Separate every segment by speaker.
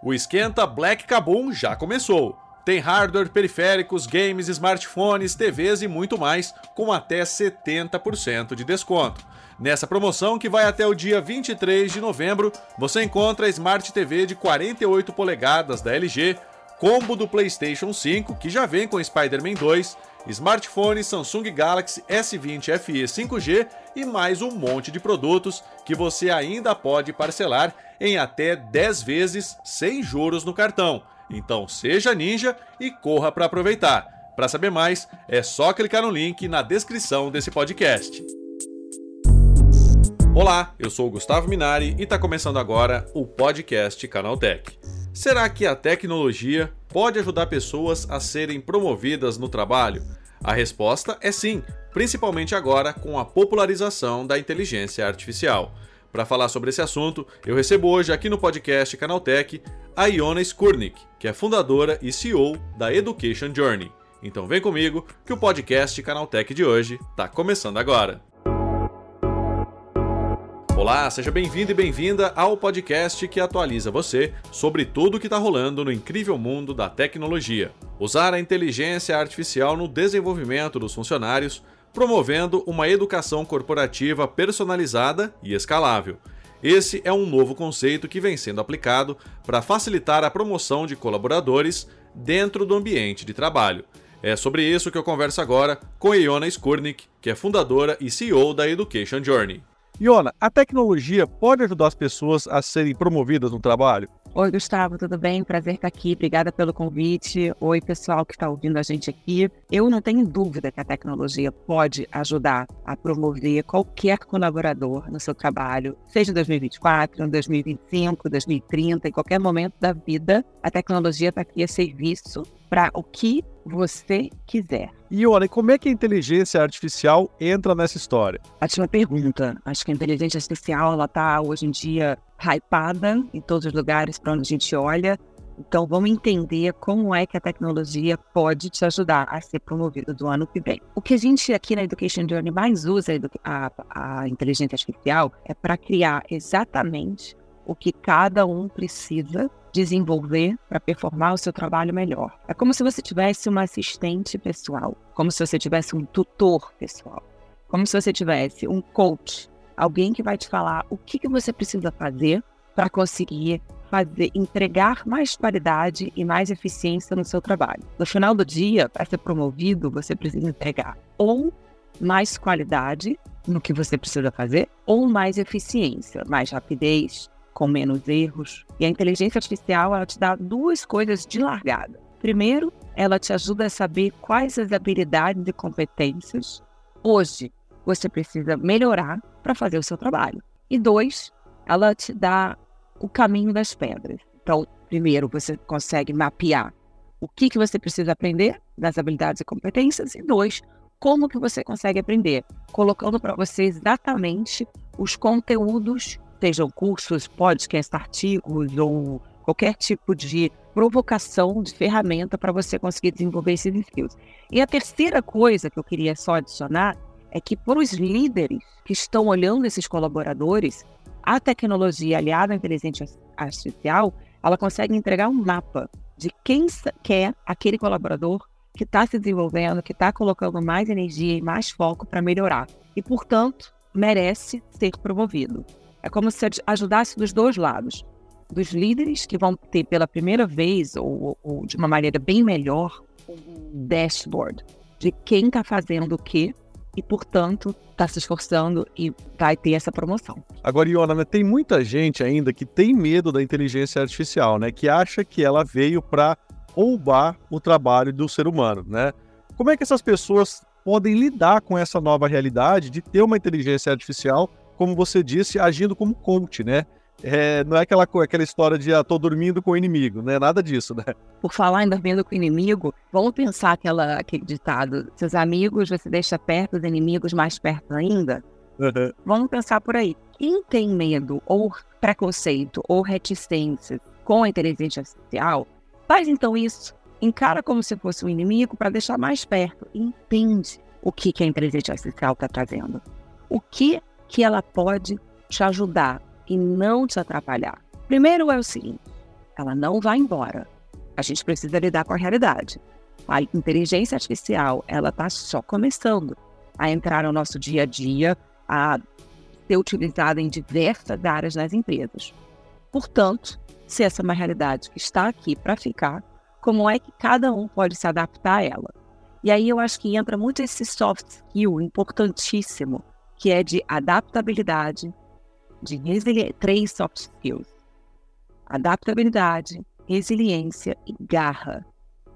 Speaker 1: O esquenta Black Kabum já começou. Tem hardware, periféricos, games, smartphones, TVs e muito mais, com até 70% de desconto. Nessa promoção, que vai até o dia 23 de novembro, você encontra a Smart TV de 48 polegadas da LG, combo do PlayStation 5, que já vem com Spider-Man 2, smartphone Samsung Galaxy S20 FE 5G e mais um monte de produtos que você ainda pode parcelar em até 10 vezes sem juros no cartão. Então seja ninja e corra para aproveitar. Para saber mais, é só clicar no link na descrição desse podcast. Olá, eu sou o Gustavo Minari e está começando agora o podcast Canaltech. Será que a tecnologia pode ajudar pessoas a serem promovidas no trabalho? A resposta é sim, principalmente agora com a popularização da inteligência artificial. Para falar sobre esse assunto, eu recebo hoje aqui no podcast Canaltech a Iona Skurnik, que é fundadora e CEO da Education Journey. Então vem comigo que o podcast Canaltech de hoje está começando agora. Olá, seja bem-vindo e bem-vinda ao podcast que atualiza você sobre tudo o que está rolando no incrível mundo da tecnologia. Usar a inteligência artificial no desenvolvimento dos funcionários, promovendo uma educação corporativa personalizada e escalável. Esse é um novo conceito que vem sendo aplicado para facilitar a promoção de colaboradores dentro do ambiente de trabalho. É sobre isso que eu converso agora com Iona Skurnik, que é fundadora e CEO da Education Journey.
Speaker 2: Iona, a tecnologia pode ajudar as pessoas a serem promovidas no trabalho?
Speaker 3: Oi, Gustavo, tudo bem? Prazer estar aqui. Obrigada pelo convite. Oi, pessoal que está ouvindo a gente aqui. Eu não tenho dúvida que a tecnologia pode ajudar a promover qualquer colaborador no seu trabalho, seja em 2024, em 2025, 2030, em qualquer momento da vida. A tecnologia está aqui a serviço para o que você quiser.
Speaker 2: E olha, como é que a inteligência artificial entra nessa história?
Speaker 3: Ótima pergunta. Acho que a inteligência artificial ela está hoje em dia hypada em todos os lugares para onde a gente olha. Então vamos entender como é que a tecnologia pode te ajudar a ser promovido do ano que vem. O que a gente aqui na Education Journey mais usa a, a inteligência artificial é para criar exatamente o que cada um precisa desenvolver para performar o seu trabalho melhor. É como se você tivesse uma assistente pessoal, como se você tivesse um tutor pessoal, como se você tivesse um coach, alguém que vai te falar o que, que você precisa fazer para conseguir fazer, entregar mais qualidade e mais eficiência no seu trabalho. No final do dia, para ser promovido, você precisa entregar ou mais qualidade no que você precisa fazer, ou mais eficiência, mais rapidez, com menos erros. E a inteligência artificial ela te dá duas coisas de largada. Primeiro, ela te ajuda a saber quais as habilidades e competências hoje você precisa melhorar para fazer o seu trabalho. E dois, ela te dá o caminho das pedras. Então, primeiro, você consegue mapear o que, que você precisa aprender das habilidades e competências. E dois, como que você consegue aprender, colocando para você exatamente os conteúdos sejam cursos, podcasts, artigos ou qualquer tipo de provocação de ferramenta para você conseguir desenvolver esses skills. E a terceira coisa que eu queria só adicionar é que para os líderes que estão olhando esses colaboradores, a tecnologia aliada à inteligência artificial, ela consegue entregar um mapa de quem quer aquele colaborador que está se desenvolvendo, que está colocando mais energia e mais foco para melhorar. E, portanto, merece ser promovido. É como se ajudasse dos dois lados. Dos líderes que vão ter pela primeira vez, ou, ou de uma maneira bem melhor, um dashboard de quem está fazendo o quê e, portanto, está se esforçando e vai ter essa promoção.
Speaker 2: Agora, Iona, né, tem muita gente ainda que tem medo da inteligência artificial, né? Que acha que ela veio para roubar o trabalho do ser humano, né? Como é que essas pessoas podem lidar com essa nova realidade de ter uma inteligência artificial como você disse, agindo como coach, né? É, não é aquela, aquela história de ah, tô dormindo com o inimigo, né? Nada disso, né?
Speaker 3: Por falar em dormindo com o inimigo, vamos pensar aquela, aquele ditado: seus amigos você deixa perto, os inimigos mais perto ainda? Uhum. Vamos pensar por aí. Quem tem medo, ou preconceito, ou reticência com a inteligência artificial, faz então isso. Encara como se fosse um inimigo para deixar mais perto. Entende o que, que a inteligência artificial está trazendo. O que que ela pode te ajudar e não te atrapalhar. Primeiro é o seguinte: ela não vai embora. A gente precisa lidar com a realidade. A inteligência artificial, ela está só começando a entrar no nosso dia a dia, a ser utilizada em diversas áreas nas empresas. Portanto, se essa é uma realidade que está aqui para ficar, como é que cada um pode se adaptar a ela? E aí eu acho que entra muito esse soft skill importantíssimo, que é de adaptabilidade, de resiliência, três soft skills. Adaptabilidade, resiliência e garra.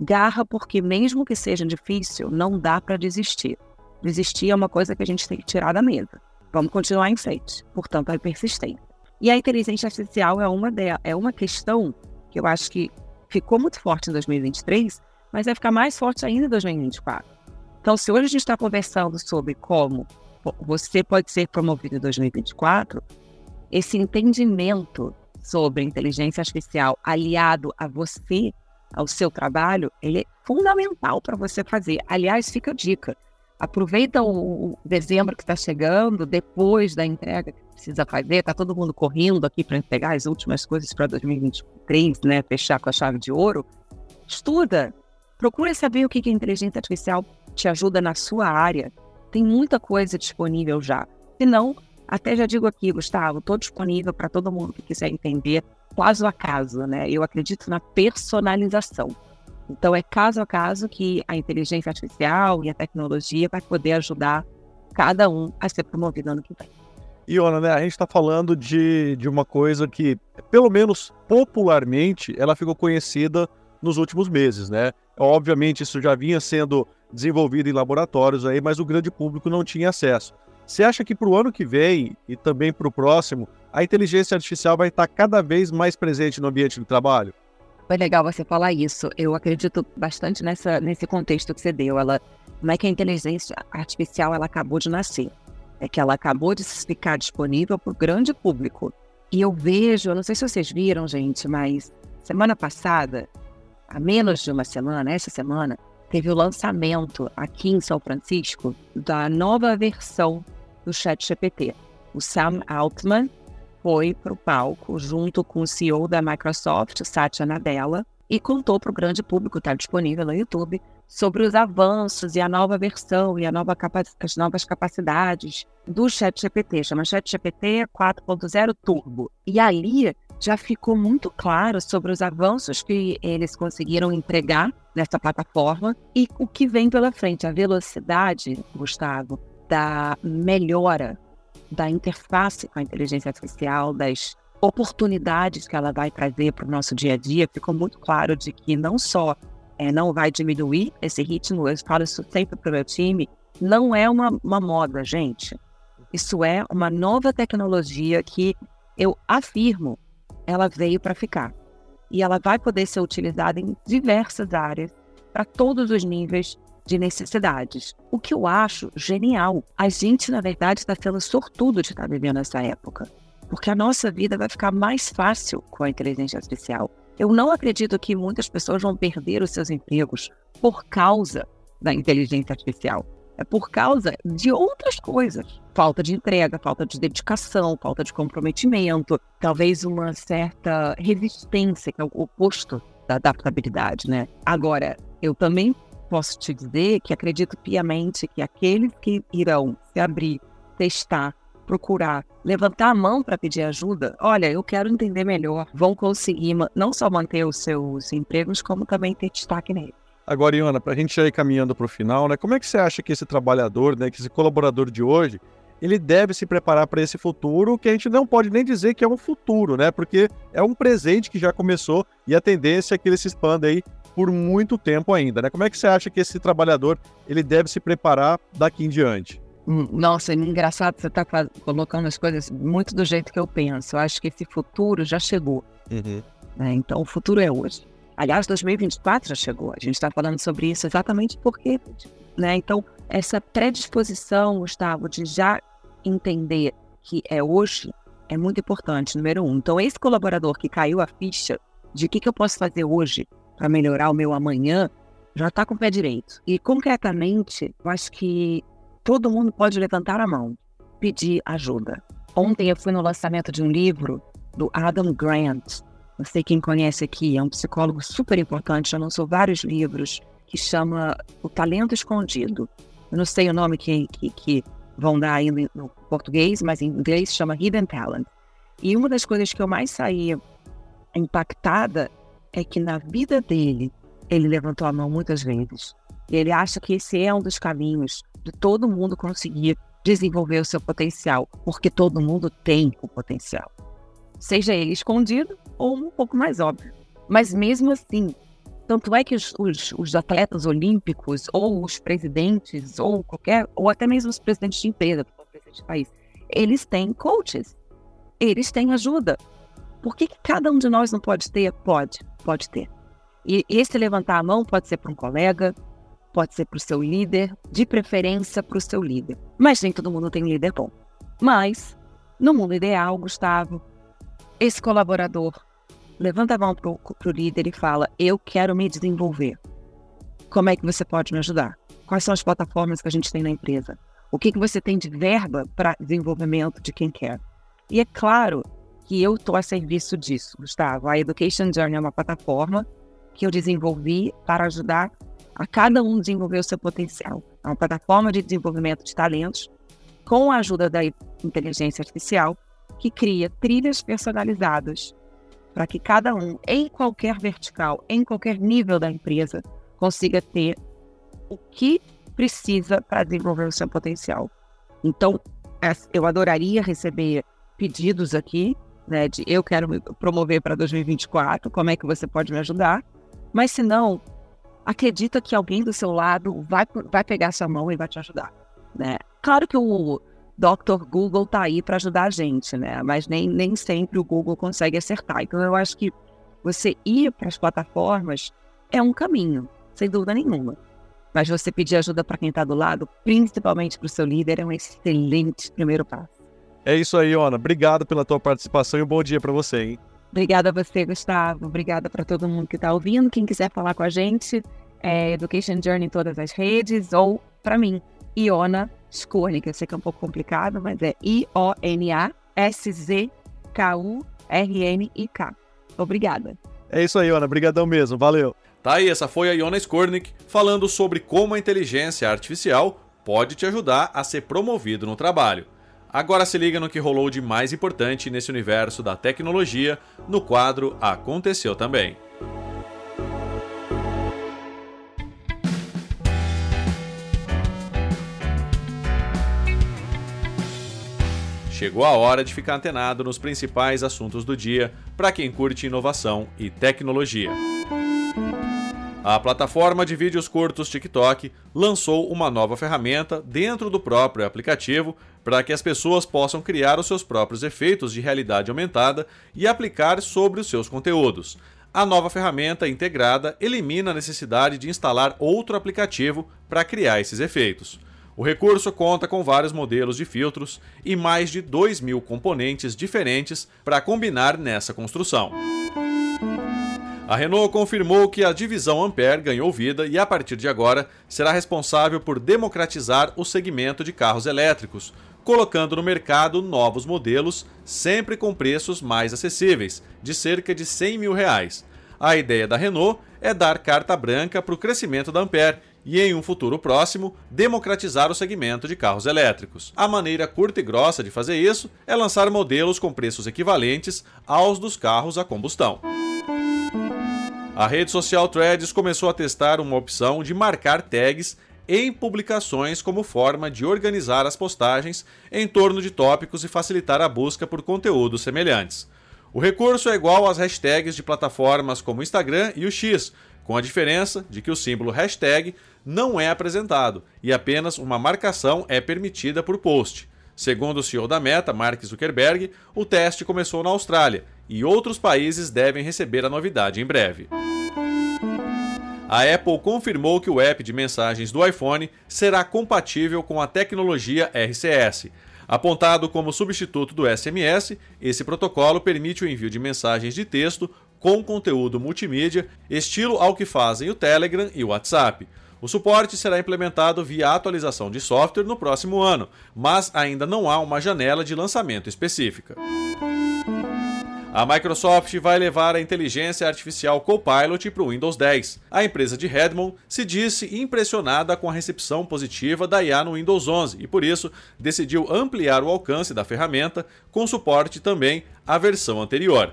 Speaker 3: Garra porque mesmo que seja difícil, não dá para desistir. Desistir é uma coisa que a gente tem que tirar da mesa. Vamos continuar em frente. Portanto, a persistência. E a inteligência artificial é uma, de, é uma questão que eu acho que ficou muito forte em 2023, mas vai ficar mais forte ainda em 2024. Então, se hoje a gente está conversando sobre como você pode ser promovido em 2024, esse entendimento sobre inteligência artificial aliado a você, ao seu trabalho, ele é fundamental para você fazer. Aliás, fica a dica. Aproveita o, dezembro que está chegando, depois da entrega que precisa fazer, está todo mundo correndo aqui para entregar as últimas coisas para 2023, né? Fechar com a chave de ouro. Estuda, procura saber o que, que a inteligência artificial te ajuda na sua área. Tem muita coisa disponível já. Se não, até já digo aqui, Gustavo, estou disponível para todo mundo que quiser entender caso a caso, né? Eu acredito na personalização. Então, é caso a caso que a inteligência artificial e a tecnologia vai poder ajudar cada um a ser promovido ano que vem.
Speaker 2: E, né, a gente está falando de, de uma coisa que, pelo menos popularmente, ela ficou conhecida nos últimos meses, né? Obviamente, isso já vinha sendo desenvolvido em laboratórios aí, mas o grande público não tinha acesso. Você acha que para o ano que vem e também para o próximo, a inteligência artificial vai estar cada vez mais presente no ambiente de trabalho?
Speaker 3: Foi legal você falar isso. Eu acredito bastante nessa, nesse contexto que você deu. Ela, não é que a inteligência artificial ela acabou de nascer, é que ela acabou de ficar disponível para o grande público. E eu vejo, eu não sei se vocês viram, gente, mas semana passada, há menos de uma semana, essa semana, teve o lançamento aqui em São Francisco da nova versão do ChatGPT. O Sam Altman foi para o palco junto com o CEO da Microsoft, Satya Nadella, e contou para o grande público, está disponível no YouTube, sobre os avanços e a nova versão e a nova as novas capacidades do ChatGPT. Chama ChatGPT 4.0 Turbo. E ali já ficou muito claro sobre os avanços que eles conseguiram entregar nessa plataforma e o que vem pela frente, a velocidade, Gustavo, da melhora da interface com a inteligência artificial, das oportunidades que ela vai trazer para o nosso dia a dia, ficou muito claro de que não só é, não vai diminuir esse ritmo, eu falo isso sempre para o meu time, não é uma, uma moda, gente. Isso é uma nova tecnologia que eu afirmo, ela veio para ficar. E ela vai poder ser utilizada em diversas áreas, para todos os níveis de necessidades. O que eu acho genial. A gente, na verdade, está sendo sortudo de estar vivendo essa época. Porque a nossa vida vai ficar mais fácil com a inteligência artificial. Eu não acredito que muitas pessoas vão perder os seus empregos por causa da inteligência artificial. É por causa de outras coisas. Falta de entrega, falta de dedicação, falta de comprometimento, talvez uma certa resistência, que é o oposto da adaptabilidade, né? Agora, eu também posso te dizer que acredito piamente que aqueles que irão se abrir, testar, procurar, levantar a mão para pedir ajuda, olha, eu quero entender melhor, vão conseguir não só manter os seus empregos, como também ter destaque nele.
Speaker 2: Agora, Iana, para a gente ir caminhando para o final, né, como é que você acha que esse trabalhador, né, que esse colaborador de hoje, ele deve se preparar para esse futuro, que a gente não pode nem dizer que é um futuro, né? Porque é um presente que já começou e a tendência é que ele se expanda aí por muito tempo ainda, né? Como é que você acha que esse trabalhador ele deve se preparar daqui em diante?
Speaker 3: Hum, nossa, é engraçado você estar tá colocando as coisas muito do jeito que eu penso. Eu acho que esse futuro já chegou. Uhum. Né? Então, o futuro é hoje. Aliás, 2024 já chegou. A gente está falando sobre isso exatamente porque, né? Então, essa predisposição, Gustavo, de já entender que é hoje é muito importante, número um. Então, esse colaborador que caiu a ficha de o que, que eu posso fazer hoje para melhorar o meu amanhã, já está com o pé direito. E concretamente, eu acho que todo mundo pode levantar a mão, pedir ajuda. Ontem eu fui no lançamento de um livro do Adam Grant, não sei quem conhece aqui, é um psicólogo super importante, já lançou vários livros, que chama O Talento Escondido. Eu não sei o nome que, que, que vão dar aí no português, mas em inglês chama Hidden Talent. E uma das coisas que eu mais saía impactada é que na vida dele, ele levantou a mão muitas vezes. Ele acha que esse é um dos caminhos de todo mundo conseguir desenvolver o seu potencial, porque todo mundo tem o potencial. Seja ele escondido ou um pouco mais óbvio. Mas mesmo assim, tanto é que os, os, os, atletas olímpicos, ou os presidentes, ou qualquer, ou até mesmo os presidentes de empresa, presidente de país, eles têm coaches, eles têm ajuda. Por que, que cada um de nós não pode ter? Pode, pode ter. E esse levantar a mão pode ser para um colega, pode ser para o seu líder, de preferência para o seu líder. Mas nem todo mundo tem um líder bom. Mas, no mundo ideal, Gustavo, esse colaborador levanta a mão para o líder e fala: Eu quero me desenvolver. Como é que você pode me ajudar? Quais são as plataformas que a gente tem na empresa? O que, que você tem de verba para desenvolvimento de quem quer? E é claro que eu estou a serviço disso, Gustavo. A Education Journey é uma plataforma que eu desenvolvi para ajudar a cada um desenvolver o seu potencial. É uma plataforma de desenvolvimento de talentos com a ajuda da inteligência artificial que cria trilhas personalizadas para que cada um, em qualquer vertical, em qualquer nível da empresa, consiga ter o que precisa para desenvolver o seu potencial. Então, eu adoraria receber pedidos aqui, né, de eu quero me promover para 2024, como é que você pode me ajudar? Mas se não, acredita que alguém do seu lado vai, vai pegar sua mão e vai te ajudar, né? Claro que o Dr. Google tá aí para ajudar a gente, né? Mas nem, nem sempre o Google consegue acertar. Então eu acho que você ir para as plataformas é um caminho, sem dúvida nenhuma. Mas você pedir ajuda para quem está do lado, principalmente para o seu líder, é um excelente primeiro passo.
Speaker 2: É isso aí, Ana. Obrigado pela tua participação e um bom dia para você, hein?
Speaker 3: Obrigada a você, Gustavo. Obrigada para todo mundo que está ouvindo. Quem quiser falar com a gente, é Education Journey em todas as redes ou para mim, Iona Skornik. Eu sei que é um pouco complicado, mas é I-O-N-A-S-Z-K-U-R-N-I-K. Obrigada.
Speaker 2: É isso aí, Ana. Obrigadão mesmo. Valeu.
Speaker 1: Tá aí, essa foi a Iona Skornik falando sobre como a inteligência artificial pode te ajudar a ser promovido no trabalho. Agora se liga no que rolou de mais importante nesse universo da tecnologia no quadro Aconteceu Também. Chegou a hora de ficar antenado nos principais assuntos do dia para quem curte inovação e tecnologia. A plataforma de vídeos curtos TikTok lançou uma nova ferramenta dentro do próprio aplicativo para que as pessoas possam criar os seus próprios efeitos de realidade aumentada e aplicar sobre os seus conteúdos. A nova ferramenta integrada elimina a necessidade de instalar outro aplicativo para criar esses efeitos. O recurso conta com vários modelos de filtros e mais de 2 mil componentes diferentes para combinar nessa construção. A Renault confirmou que a divisão Ampere ganhou vida e, a partir de agora, será responsável por democratizar o segmento de carros elétricos, colocando no mercado novos modelos, sempre com preços mais acessíveis, de cerca de 100 mil reais. A ideia da Renault é dar carta branca para o crescimento da Ampere e, em um futuro próximo, democratizar o segmento de carros elétricos. A maneira curta e grossa de fazer isso é lançar modelos com preços equivalentes aos dos carros a combustão. A rede social Threads começou a testar uma opção de marcar tags em publicações como forma de organizar as postagens em torno de tópicos e facilitar a busca por conteúdos semelhantes. O recurso é igual às hashtags de plataformas como Instagram e o X, com a diferença de que o símbolo hashtag não é apresentado e apenas uma marcação é permitida por post. Segundo o CEO da Meta, Mark Zuckerberg, o teste começou na Austrália e outros países devem receber a novidade em breve. A Apple confirmou que o app de mensagens do iPhone será compatível com a tecnologia RCS. Apontado como substituto do SMS, esse protocolo permite o envio de mensagens de texto com conteúdo multimídia, estilo ao que fazem o Telegram e o WhatsApp. O suporte será implementado via atualização de software no próximo ano, mas ainda não há uma janela de lançamento específica. A Microsoft vai levar a inteligência artificial Copilot para o Windows 10. A empresa de Redmond se disse impressionada com a recepção positiva da IA no Windows 11 e, por isso, decidiu ampliar o alcance da ferramenta, com suporte também à versão anterior.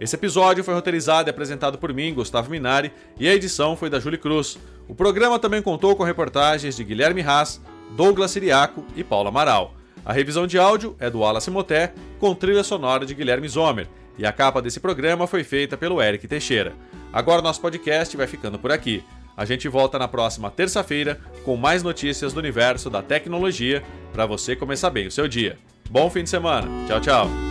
Speaker 1: Esse episódio foi roteirizado e apresentado por mim, Gustavo Minari, e a edição foi da Julie Cruz. O programa também contou com reportagens de Guilherme Haas, Douglas Siriaco e Paula Amaral. A revisão de áudio é do Wallace Moté, com trilha sonora de Guilherme Zomer, e a capa desse programa foi feita pelo Eric Teixeira. Agora nosso podcast vai ficando por aqui. A gente volta na próxima terça-feira com mais notícias do universo da tecnologia para você começar bem o seu dia. Bom fim de semana. Tchau, tchau.